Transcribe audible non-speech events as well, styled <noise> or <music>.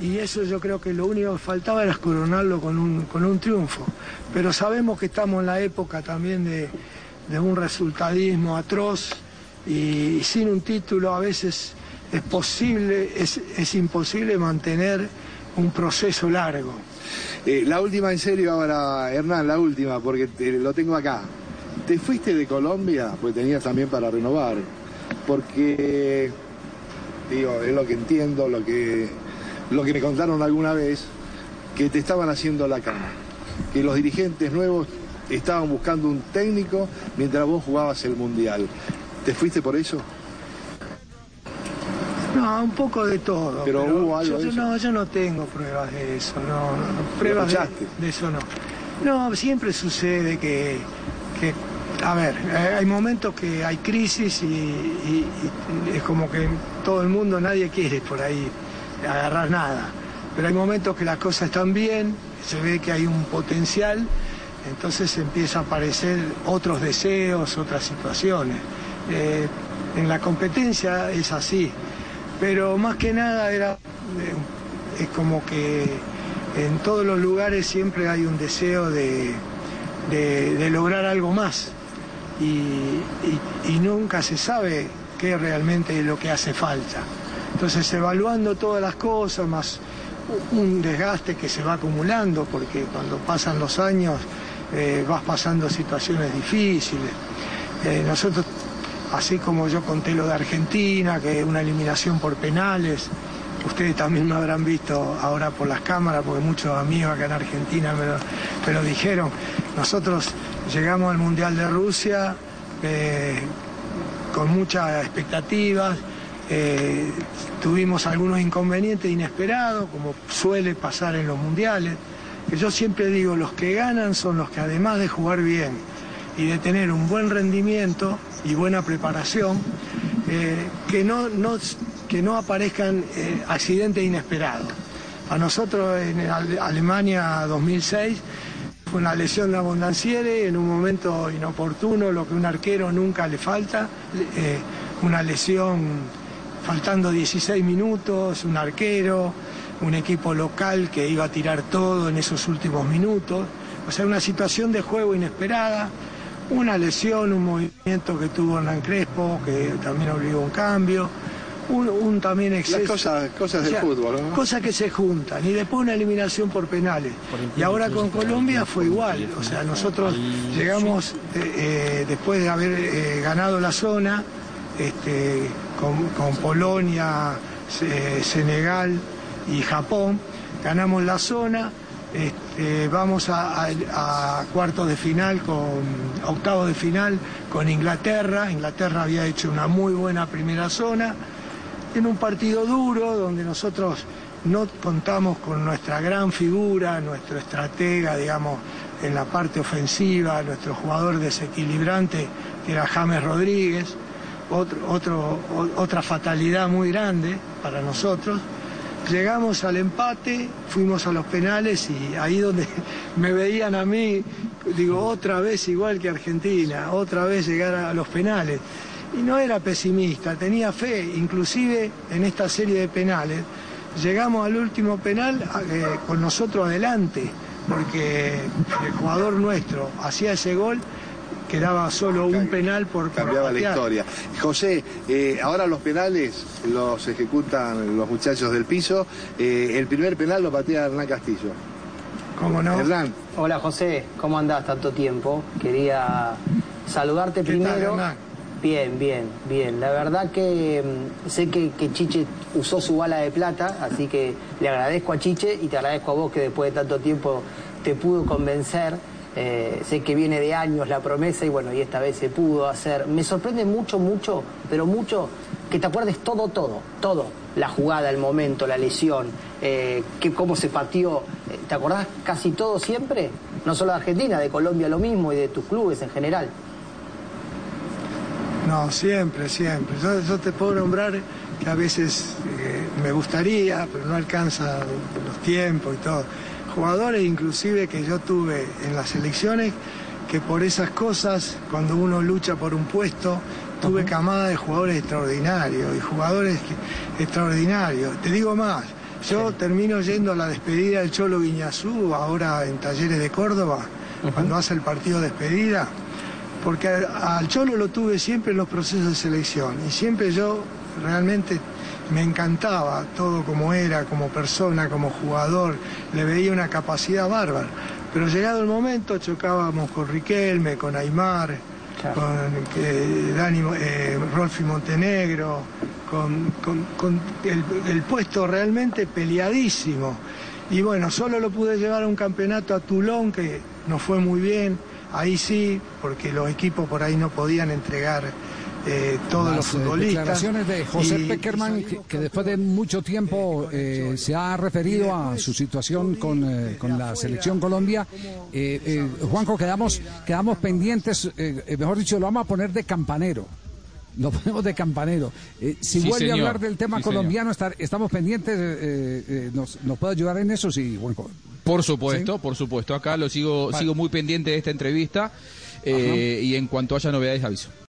y eso yo creo que lo único que faltaba era coronarlo con un, con un triunfo. Pero sabemos que estamos en la época también de, un resultadismo atroz y, sin un título a veces es posible, es, imposible mantener un proceso largo. Eh, la última en serio ahora, Hernán, la última, porque lo tengo acá. Te fuiste de Colombia, pues tenías también para renovar, porque, digo, es lo que entiendo, lo que lo que me contaron alguna vez, que te estaban haciendo la cama, que los dirigentes nuevos estaban buscando un técnico mientras vos jugabas el Mundial. ¿Te fuiste por eso? No, un poco de todo. Pero, hubo algo yo, de eso? No, yo no tengo pruebas de eso, no, pruebas de, eso no. No, siempre sucede que, a ver, eh, hay momentos que hay crisis y es como que todo el mundo, nadie quiere por ahí agarrar nada. Pero hay momentos que las cosas están bien, se ve que hay un potencial, entonces empieza a aparecer otros deseos, otras situaciones. Eh, en la competencia es así, pero más que nada era, eh, es como que en todos los lugares siempre hay un deseo de, lograr algo más y nunca se sabe qué realmente es lo que hace falta. Entonces, evaluando todas las cosas, más un desgaste que se va acumulando, porque cuando pasan los años eh, vas pasando situaciones difíciles. Eh, nosotros, así como yo conté lo de Argentina, que es una eliminación por penales, ustedes también me habrán visto ahora por las cámaras, porque muchos amigos acá en Argentina me lo, dijeron. Nosotros llegamos al Mundial de Rusia eh, con muchas expectativas eh, tuvimos algunos inconvenientes inesperados, como suele pasar en los mundiales, yo siempre digo, los que ganan son los que además de jugar bien y de tener un buen rendimiento y buena preparación, eh, que, no, que no aparezcan eh, accidentes inesperados. A nosotros en Alemania 2006 fue una lesión de abundanciere en un momento inoportuno, lo que un arquero nunca le falta, una lesión faltando 16 minutos, un arquero, un equipo local que iba a tirar todo en esos últimos minutos. O sea, una situación de juego inesperada, una lesión, un movimiento que tuvo Hernán Crespo, que también obligó un cambio, un, también exceso. Las cosas, del fútbol, ¿no? Cosas que se juntan, y después una eliminación por penales. y ahora con Colombia fue igual, o sea, nosotros llegamos eh, eh, después de haber eh, ganado la zona, este, con, Polonia, Senegal y Japón. Ganamos la zona, este, vamos a, cuartos de final, con octavos de final con Inglaterra. Inglaterra había hecho una muy buena primera zona. En un partido duro donde nosotros no contamos con nuestra gran figura, nuestro estratega, digamos, en la parte ofensiva, nuestro jugador desequilibrante, que era James Rodríguez otro, otra fatalidad muy grande para nosotros. Llegamos al empate, fuimos a los penales y ahí donde <laughs> me veían a mí, digo, otra vez igual que Argentina, otra vez llegar a los penales. Y no era pesimista, tenía fe, inclusive en esta serie de penales. Llegamos al último penal eh, con nosotros adelante, porque el jugador nuestro hacía ese gol quedaba solo un penal por cambiaba la historia. José, eh, ahora los penales los ejecutan los muchachos del piso. Eh, el primer penal lo patea Hernán Castillo. ¿Cómo no? Hernán. Hola José, ¿cómo andás tanto tiempo? Quería saludarte primero. bien, bien, bien. La verdad que mm, sé que, que, Chiche usó su bala de plata, así que le agradezco a Chiche y te agradezco a vos que después de tanto tiempo te pudo convencer. Eh, sé que viene de años la promesa y bueno, y esta vez se pudo hacer. Me sorprende mucho, mucho, pero mucho que te acuerdes todo, todo, todo. La jugada, el momento, la lesión, eh, que, cómo se pateó. Eh, ¿Te acordás casi todo siempre? No solo de Argentina, de Colombia lo mismo y de tus clubes en general. No, siempre, siempre. Yo, te puedo nombrar que a veces me gustaría, pero no alcanza los tiempos y todo jugadores inclusive que yo tuve en las elecciones, que por esas cosas, cuando uno lucha por un puesto, tuve camada de jugadores extraordinarios y jugadores extraordinarios. Te digo más, Yo termino yendo a la despedida del Cholo Guiñazú, ahora en Talleres de Córdoba, cuando hace el partido de despedida, porque al Cholo lo tuve siempre en los procesos de selección y siempre yo realmente me encantaba todo como era, como persona, como jugador, le veía una capacidad bárbara. Pero llegado el momento chocábamos con Riquelme, con Aymar, con Dani, eh, Rolfi Montenegro, con, el, puesto realmente peleadísimo. Y bueno, solo lo pude llevar a un campeonato a Toulon que nos fue muy bien, ahí sí, porque los equipos por ahí no podían entregar eh, todos los eh, futbolistas. declaraciones de José Peckerman, que, después de mucho tiempo eh, se ha referido a su situación con, con la selección Colombia. Juanjo, quedamos, quedamos pendientes, mejor dicho, lo vamos a poner de campanero. Lo ponemos de campanero. si vuelve a hablar del tema colombiano, estamos pendientes. nos, ¿Nos puede ayudar en eso? Sí, Juanjo. Por supuesto, por supuesto. Acá lo sigo, sigo muy pendiente de esta entrevista. y en cuanto haya novedades, aviso.